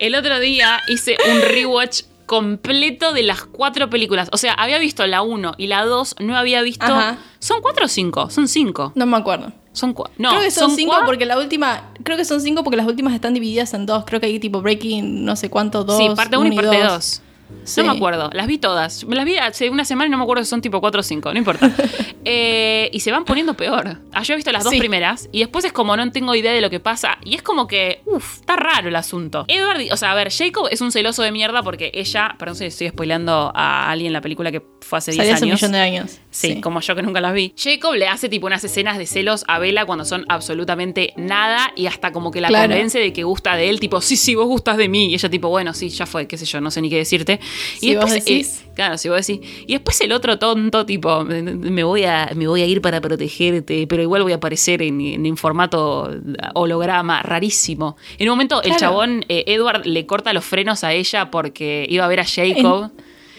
El otro día hice un rewatch completo de las cuatro películas. O sea, había visto la 1 y la 2, no había visto... Ajá. ¿Son cuatro o cinco? Son cinco. No me acuerdo. Son cua- No, creo que son, cinco porque la última. Creo que son cinco porque las últimas están divididas en dos. Creo que hay tipo Breaking, no sé cuánto, dos. Sí, parte 1 y parte 2. Sí. No me acuerdo, las vi todas. Me las vi hace una semana y no me acuerdo si son tipo 4 o 5, no importa. <laughs> Eh, y se van poniendo peor. Ah, yo he visto las dos Sí. primeras y después es como no tengo idea de lo que pasa. Y es como que, uff, está raro el asunto. Edward, o sea, a ver, Jacob es un celoso de mierda porque ella, perdón si estoy spoileando a alguien la película que fue hace 10 Salió hace un años. millón de años. Sí, como yo que nunca las vi. Jacob le hace tipo unas escenas de celos a Bella cuando son absolutamente nada y hasta como que la Claro. convence de que gusta de él, tipo, sí, sí, vos gustas de mí. Y ella tipo, bueno, sí, ya fue, qué sé yo, no sé ni qué decirte. Si vos decís. eh, claro, si vos decís. Y después el otro tonto, tipo, me voy a, me voy a ir para protegerte, pero igual voy a aparecer en, en formato holograma, rarísimo. En un momento el chabón, eh, Edward, le corta los frenos a ella porque iba a ver a Jacob.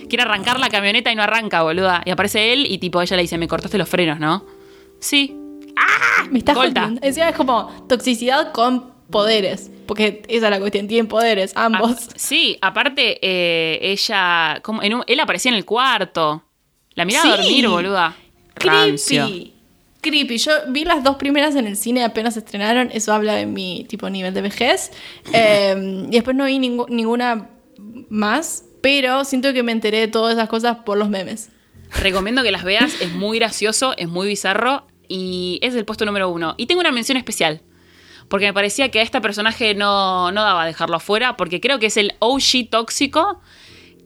Quiere arrancar la camioneta y no arranca, boluda. Y aparece él y tipo ella le dice, me cortaste los frenos, ¿no? Sí. Me estás. Encima es como toxicidad con poderes. Porque esa es la cuestión. Tienen poderes, ambos. Ah, sí, aparte, eh, ella. como en un- él aparecía en el cuarto. La miraba a dormir, boluda. Rancio. Creepy. Creepy. Yo vi las dos primeras en el cine apenas estrenaron. Eso habla de mi tipo nivel de vejez. <laughs> Eh, y después no vi ningu- ninguna más. Pero siento que me enteré de todas esas cosas por los memes. Recomiendo que las veas, es muy gracioso, es muy bizarro y es el puesto número uno. Y tengo una mención especial, porque me parecía que a este personaje no, no daba dejarlo afuera, porque creo que es el OG tóxico,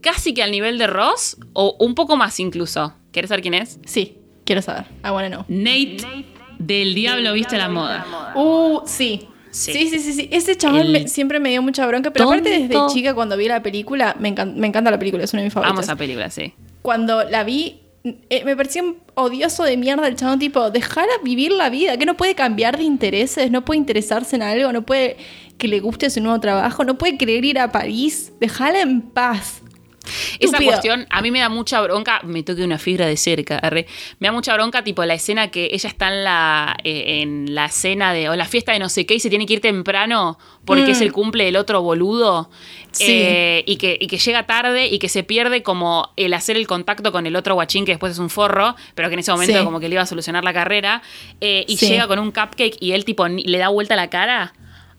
casi que al nivel de Ross, o un poco más incluso. ¿Quieres saber quién es? Sí, quiero saber. I wanna know. Nate del Diablo Viste la Moda. Uh, sí. Sí. Sí, sí, sí, sí. Ese chaval El me- siempre me dio mucha bronca. Pero aparte, desde chica, cuando vi la película, me, encan- me encanta la película, es una de mis favoritas. Vamos a película, sí. Cuando la vi, eh, me parecía odioso de mierda el chabón, tipo, dejala vivir la vida, que no puede cambiar de intereses, no puede interesarse en algo, no puede que le guste su nuevo trabajo, no puede querer ir a París, dejala en paz. Esa Estúpido. cuestión a mí me da mucha bronca, me toque una fibra de cerca, arre. me da mucha bronca tipo la escena que ella está en la, eh, en la cena de, o la fiesta de no sé qué y se tiene que ir temprano porque Mm. es el cumple del otro boludo Sí. eh, y, que, y que llega tarde y que se pierde como el hacer el contacto con el otro guachín que después es un forro, pero que en ese momento Sí. como que le iba a solucionar la carrera eh, y Sí. llega con un cupcake y él tipo le da vuelta la cara.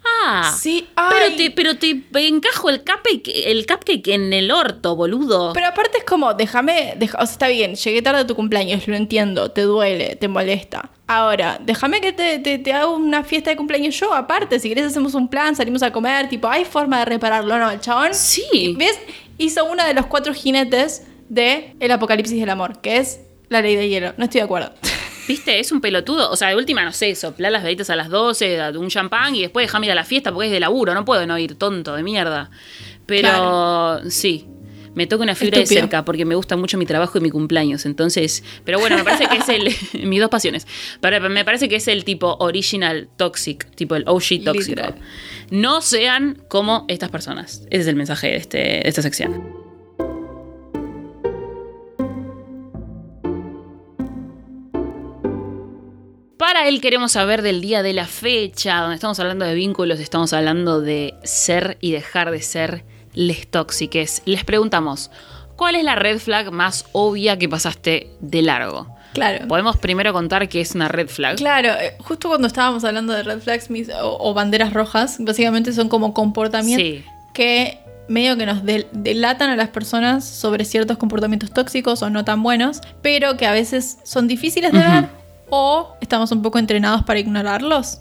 Ah, Sí, pero ay. te, pero te encajo el cupcake, el cupcake en el orto, boludo. Pero aparte es como, déjame, deja- o sea, está bien, llegué tarde a tu cumpleaños, lo entiendo, te duele, te molesta. Ahora, déjame que te, te, te haga una fiesta de cumpleaños yo, aparte, si querés hacemos un plan, salimos a comer, tipo, hay forma de repararlo, ¿no? El chabón, Sí. ¿ves? Hizo uno de los cuatro jinetes de El Apocalipsis del Amor, que es la ley de hielo. No estoy de acuerdo. <laughs> ¿Viste? Es un pelotudo. O sea, de última, no sé, soplar las velitas a las 12, date un champán y después déjame ir a la fiesta porque es de laburo. No puedo no ir, tonto de mierda. Pero Claro. sí. Me toca una fibra Estúpido. de cerca porque me gusta mucho mi trabajo y mi cumpleaños. Entonces, pero bueno, me parece que es el. <laughs> <laughs> mis dos pasiones. Pero me parece que es el tipo original toxic, tipo el OG. Literal. No sean como estas personas. Ese es el mensaje de, este, de esta sección. Para él queremos saber del día de la fecha, donde estamos hablando de vínculos, estamos hablando de ser y dejar de ser les tóxiques. Les preguntamos, ¿cuál es la red flag más obvia que pasaste de largo? Claro. Podemos primero contar qué es una red flag. Claro, eh, justo cuando estábamos hablando de red flags mis- o, o banderas rojas, básicamente son como comportamientos Sí. que medio que nos del- delatan a las personas sobre ciertos comportamientos tóxicos o no tan buenos, pero que a veces son difíciles de ver o estamos un poco entrenados para ignorarlos.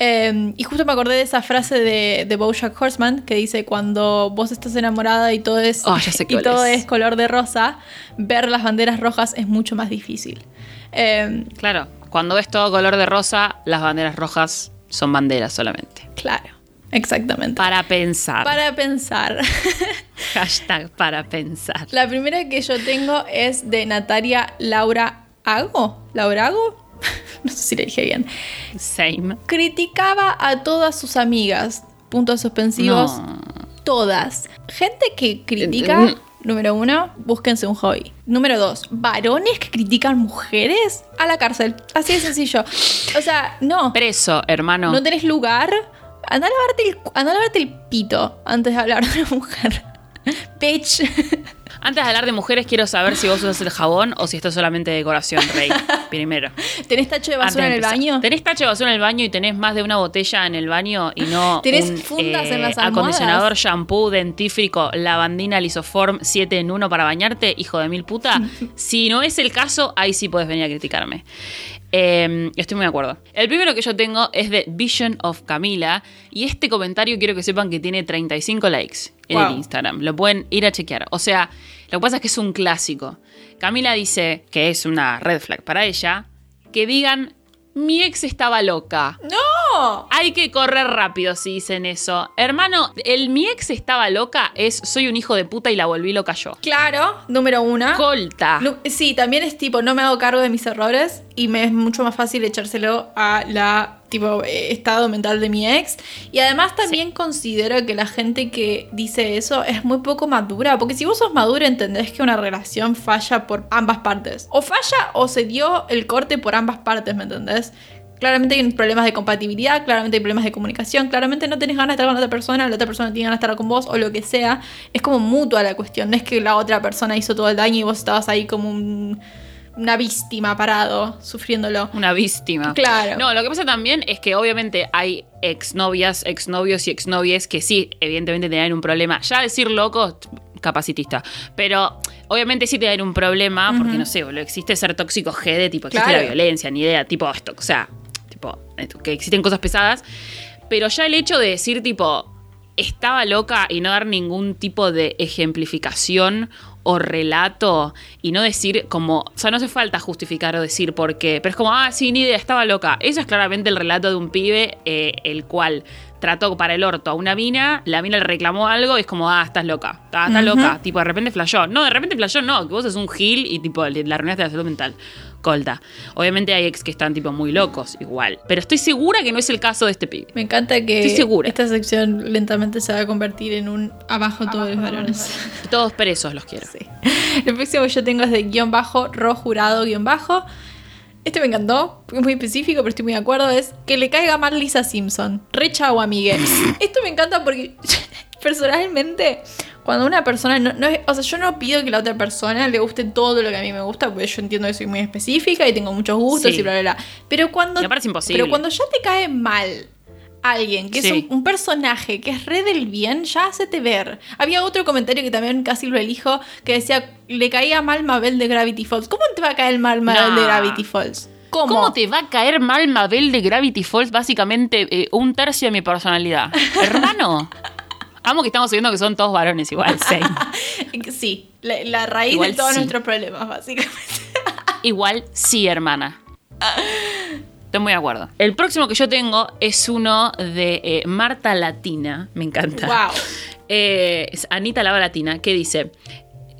Eh, y justo me acordé de esa frase de, de Bojack Horseman que dice cuando vos estás enamorada y todo es Oh, sé <laughs> y todo es. es color de rosa, ver las banderas rojas es mucho más difícil. Eh, Claro, cuando ves todo color de rosa, las banderas rojas son banderas solamente. claro, exactamente. Para pensar. Para pensar. <laughs> Hashtag para pensar. La primera que yo tengo es de Natalia Laura Hago. ¿Laura Hago? <laughs> no sé si le dije bien. Same. Criticaba a todas sus amigas. Puntos suspensivos. No. Todas. Gente que critica. mm. Número uno, búsquense un hobby. Número dos, varones que critican mujeres a la cárcel. Así de sencillo. O sea, no. Preso, hermano. No tenés lugar. Anda a lavarte el, a lavarte el pito antes de hablar de una mujer. <laughs> Bitch. Antes de hablar de mujeres, quiero saber si vos usas el jabón o si esto es solamente decoración, Rey. <laughs> Primero. ¿Tenés tacho de basura de en el baño? ¿Tenés tacho de basura en el baño y tenés más de una botella en el baño y no <laughs> ¿Tenés un, eh, fundas en las almohadas? acondicionador, shampoo, dentífrico, lavandina, lisoform 7 en 1 para bañarte, hijo de mil puta? <laughs> si no es el caso, ahí sí podés venir a criticarme. Eh, estoy muy de acuerdo. El primero que yo tengo es de Vision of Camila y este comentario quiero que sepan que tiene 35 likes en Wow. el Instagram. Lo pueden ir a chequear. O sea, lo que pasa es que es un clásico. Camila dice que es una red flag para ella que digan mi ex estaba loca. ¡No! Hay que correr rápido si dicen eso. Hermano, el mi ex estaba loca es soy un hijo de puta y la volví loca yo. Claro, número uno. Colta. Sí, también es tipo, no me hago cargo de mis errores y me es mucho más fácil echárselo a la tipo eh, estado mental de mi ex. Y además también considero que la gente que dice eso es muy poco madura, porque si vos sos madura entendés que una relación falla por ambas partes. O falla o se dio el corte por ambas partes, ¿me entendés? Claramente hay problemas de compatibilidad, claramente hay problemas de comunicación, claramente no tenés ganas de estar con la otra persona, la otra persona tiene ganas de estar con vos o lo que sea. Es como mutua la cuestión, no es que la otra persona hizo todo el daño y vos estabas ahí como un- una víctima parado, sufriéndolo. Una víctima. Claro. No, lo que pasa también es que obviamente hay exnovias, exnovios y exnovies que sí, evidentemente tienen un problema. Ya decir loco, capacitista. Pero obviamente sí tienen un problema, porque no sé, boludo, existe ser tóxico G de tipo, existe Claro. la violencia, ni idea, tipo esto. O sea, tipo, esto, que existen cosas pesadas. Pero ya el hecho de decir, tipo, estaba loca y no dar ningún tipo de ejemplificación o relato y no decir como, o sea, no hace falta justificar o decir por qué, pero es como, ah, sí, ni idea, estaba loca. Eso es claramente el relato de un pibe eh, el cual trató para el orto a una mina, la mina le reclamó algo y es como, ah, estás loca, ah, estás loca, tipo, de repente flashó. No, de repente flashó no, que vos sos un gil y tipo, la arruinaste la salud mental. Colta. Obviamente hay ex que están tipo muy locos igual, pero estoy segura que no es el caso de este pibe. Me encanta que Estoy segura. esta sección lentamente se va a convertir en un abajo todos los varones. Todos presos los quiero. Sí. El próximo que yo tengo es de guion bajo, ro jurado guion bajo. Este me encantó, es muy específico, pero estoy muy de acuerdo. Es que le caiga mal Lisa Simpson. Re chau, amigue. <laughs> Esto me encanta porque <laughs> personalmente, cuando una persona no, no es- O sea, yo no pido que la otra persona le guste todo lo que a mí me gusta, porque yo entiendo que soy muy específica y tengo muchos gustos Sí. y bla, bla, bla. Pero cuando. Aparte es imposible. Pero cuando ya te cae mal alguien que Sí. es un, un personaje que es re del bien, ya hacete ver. Había otro comentario que también casi lo elijo que decía, le caía mal Mabel de Gravity Falls. ¿Cómo te va a caer mal Mabel de Gravity Falls? ¿Cómo? ¿Cómo te va a caer mal Mabel de Gravity Falls? Básicamente eh, un tercio de mi personalidad. <laughs> Hermano. Amo que estamos viendo que son todos varones igual. <laughs> same. Sí, la, la raíz Igual de todos sí. nuestros problemas, básicamente. Igual sí, hermana. <laughs> Estoy muy de acuerdo. El próximo que yo tengo es uno de eh, Marta Latina. Me encanta. Wow. <laughs> Eh, es Anita Lava Latina, que dice,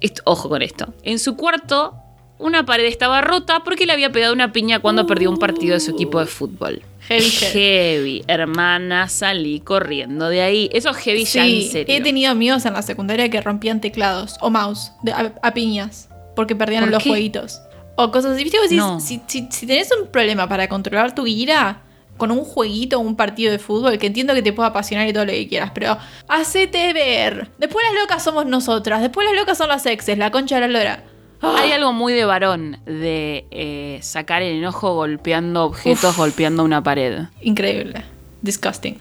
esto- ojo con esto, en su cuarto una pared estaba rota porque le había pegado una piña cuando perdió un partido de su equipo de fútbol. Heavy. Heavy, hermana, salí corriendo de ahí. Eso es heavy ya en Sí, serio. he tenido amigos en la secundaria que rompían teclados o mouse de- a, a piñas porque perdían ¿Por los qué? jueguitos. O cosas así. ¿Viste? Vos decís, No. si, si- si tenés un problema para controlar tu ira con un jueguito o un partido de fútbol, que entiendo que te pueda apasionar y todo lo que quieras, pero hacete ver. Después las locas somos nosotras, después las locas son las exes, la concha de la lora. Hay algo muy de varón de eh, sacar el enojo golpeando objetos, golpeando una pared. Increíble. Disgusting.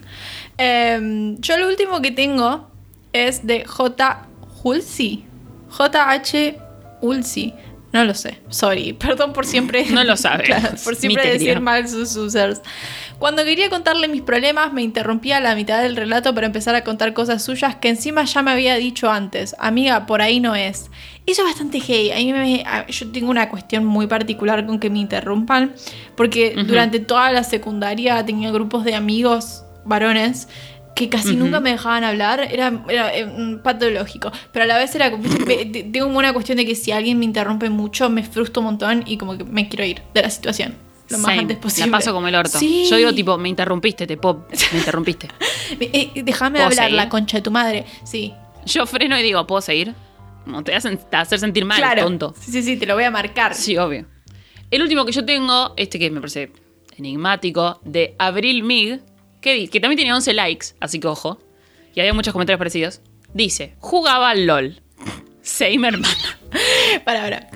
Em, yo lo último que tengo es de J. Hulsi. J.H. Hulsi. No lo sé. Sorry. <laughs> Perdón por siempre. No lo sabes. <laughs> Claro, por siempre decir mal sus users. Cuando quería contarle mis problemas, me interrumpía a la mitad del relato para empezar a contar cosas suyas que encima ya me había dicho antes. Amiga, por ahí no es. Eso es bastante gay. A mí me- a- yo tengo una cuestión muy particular con que me interrumpan. Porque durante toda la secundaria tenía grupos de amigos varones que casi nunca me dejaban hablar, era, era, eh, patológico. Pero a la vez era como- tengo como una cuestión de que si alguien me interrumpe mucho, me frustro un montón y como que me quiero ir de la situación lo más Same. antes posible. La paso como el orto. Sí. Yo digo tipo, me interrumpiste, te puedo- me interrumpiste. <laughs> Eh, eh, déjame ¿Puedo hablar, seguir? la concha de tu madre. Sí. Yo freno y digo, ¿puedo seguir? No te hacen te hacer sentir mal, claro. tonto. Sí, sí, sí, te lo voy a marcar. Sí, obvio. El último que yo tengo, este que me parece enigmático, de Abril Mig, que, que también tiene 11 likes, así que ojo. Y había muchos comentarios parecidos. Dice, jugaba al LOL. Same hermana. <laughs> Para, para.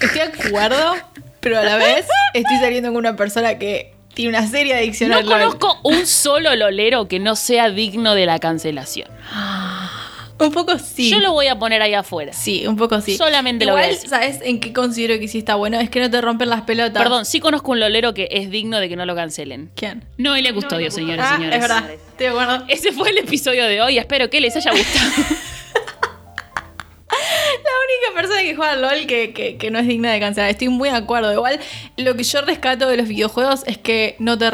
Estoy de acuerdo, pero a la vez estoy saliendo con una persona que tiene una seria adicción No al LOL. conozco un solo lolero que no sea digno de la cancelación. <gasps> <gasps> Un poco sí. Yo lo voy a poner ahí afuera. Sí, un poco sí. Solamente lo voy a Igual, decir. ¿sabes en qué considero que sí está bueno? Es que no te rompen las pelotas. Perdón, sí conozco un lolero que es digno de que no lo cancelen. ¿Quién? Noelia Custodio, señores Ah, y señores. es verdad. Estoy de acuerdo. Ese fue el episodio de hoy. Espero que les haya gustado. <laughs> Única persona que juega LOL que, que- que no es digna de cancelar. Estoy muy de acuerdo. Igual, lo que yo rescato de los videojuegos es que no te.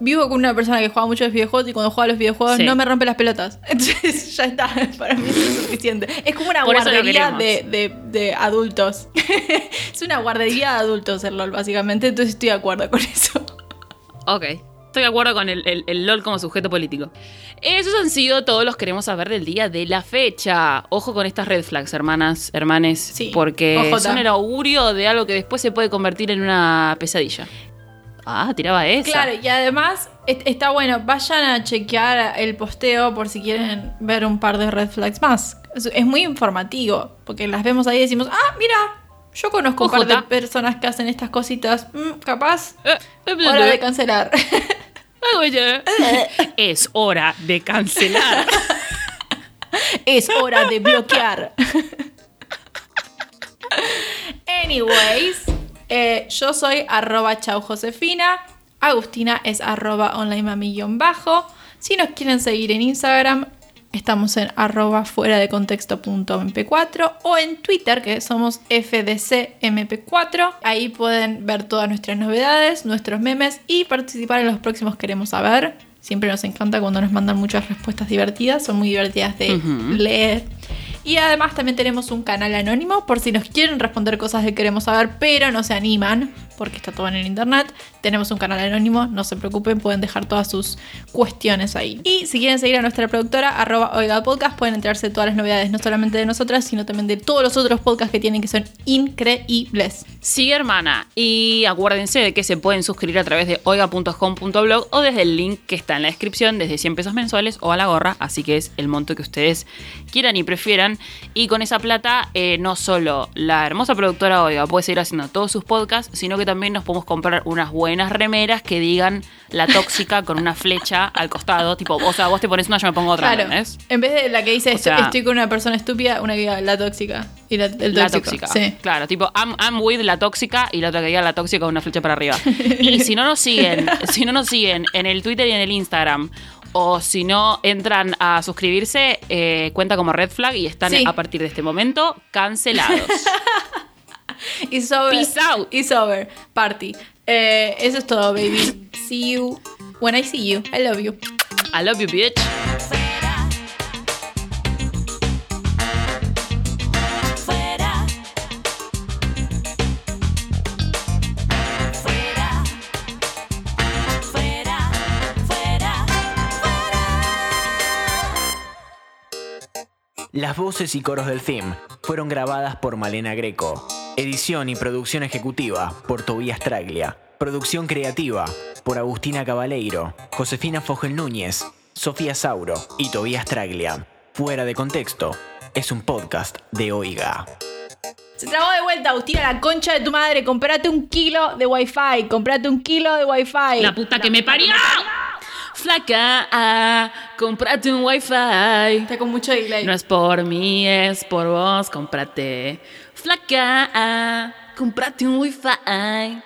Vivo con una persona que juega mucho los videojuegos y cuando juega a los videojuegos Sí. no me rompe las pelotas. <laughs> Entonces ya está. <laughs> Para mí eso es suficiente. Es como una Por guardería de, de- de adultos. <laughs> es una guardería de adultos el LOL, básicamente. Entonces estoy de acuerdo con eso. ok. Estoy de acuerdo con el, el- el LOL como sujeto político. Esos han sido todos los queremos saber del día de la fecha. Ojo con estas red flags, hermanas, hermanes. Sí, Porque ojota. son el augurio de algo que después se puede convertir en una pesadilla. Ah, tiraba esa. Claro, y además est- está bueno, vayan a chequear el posteo por si quieren ver un par de red flags más. Es, muy informativo, porque las vemos ahí y decimos, ah, mira, yo conozco un par de Ojota. personas que hacen estas cositas. Mm, capaz, Eh, eh, hora bla. de cancelar. <laughs> <laughs> Es hora de cancelar. es hora de bloquear. Anyways, eh, yo soy arroba chau Josefina. Agustina es arroba online mami-bajo. Si nos quieren seguir en Instagram, estamos en arroba fuera de contexto.mp4 o en Twitter, que somos FDCMP4. Ahí pueden ver todas nuestras novedades, nuestros memes y participar en los próximos Queremos Saber. Siempre nos encanta cuando nos mandan muchas respuestas divertidas, son muy divertidas de leer. Y además también tenemos un canal anónimo por si nos quieren responder cosas que queremos saber, pero no se animan, porque está todo en el internet. Tenemos un canal anónimo, no se preocupen, pueden dejar todas sus cuestiones ahí. Y si quieren seguir a nuestra productora, arroba Oiga pueden enterarse todas las novedades, no solamente de nosotras, sino también de todos los otros podcasts que tienen que son increíbles. Sí, hermana. Y acuérdense de que se pueden suscribir a través de oiga.com.blog o desde el link que está en la descripción, desde 100 pesos mensuales o a la gorra. Así que es el monto que ustedes quieran y prefieran. Y con esa plata, eh, no solo la hermosa productora Oiga puede seguir haciendo todos sus podcasts, sino que también nos podemos comprar unas buenas remeras que digan la tóxica con una flecha al costado. Tipo, o sea, vos te pones una, yo me pongo otra, Claro. ¿entendés? En vez de la que dice O sea- estoy con una persona estúpida, una que diga la tóxica. Y la, el La tóxico. tóxica. Sí. Claro, tipo, I'm, I'm with la tóxica y la otra que diga la tóxica con una flecha para arriba. Y si no nos siguen, <laughs> si no nos siguen en el Twitter y en el Instagram, o si no entran a suscribirse, eh, cuenta como red flag y están Sí. a partir de este momento cancelados. <laughs> <laughs> It's over. Peace out. It's over. Party. Eh, eso es todo, baby. See you when I see you. I love you. I love you, bitch. Fuera. Fuera. Fuera. Fuera. Fuera. Las voces y coros del theme fueron grabadas por Malena Greco. Edición y producción ejecutiva por Tobías Traglia. Producción creativa por Agustina Cabaleiro, Josefina Fogel Núñez, Sofía Sauro y Tobías Traglia. Fuera de contexto, es un podcast de Oiga. Se trabó de vuelta, Agustina, la concha de tu madre. Comprate un kilo de wifi. Comprate un kilo de wifi. La puta que me parió. Flaca, ah, comprate un wifi. Está con mucho delay. No es por mí, es por vos, cómprate. Flaca, ah, cómprate un wifi.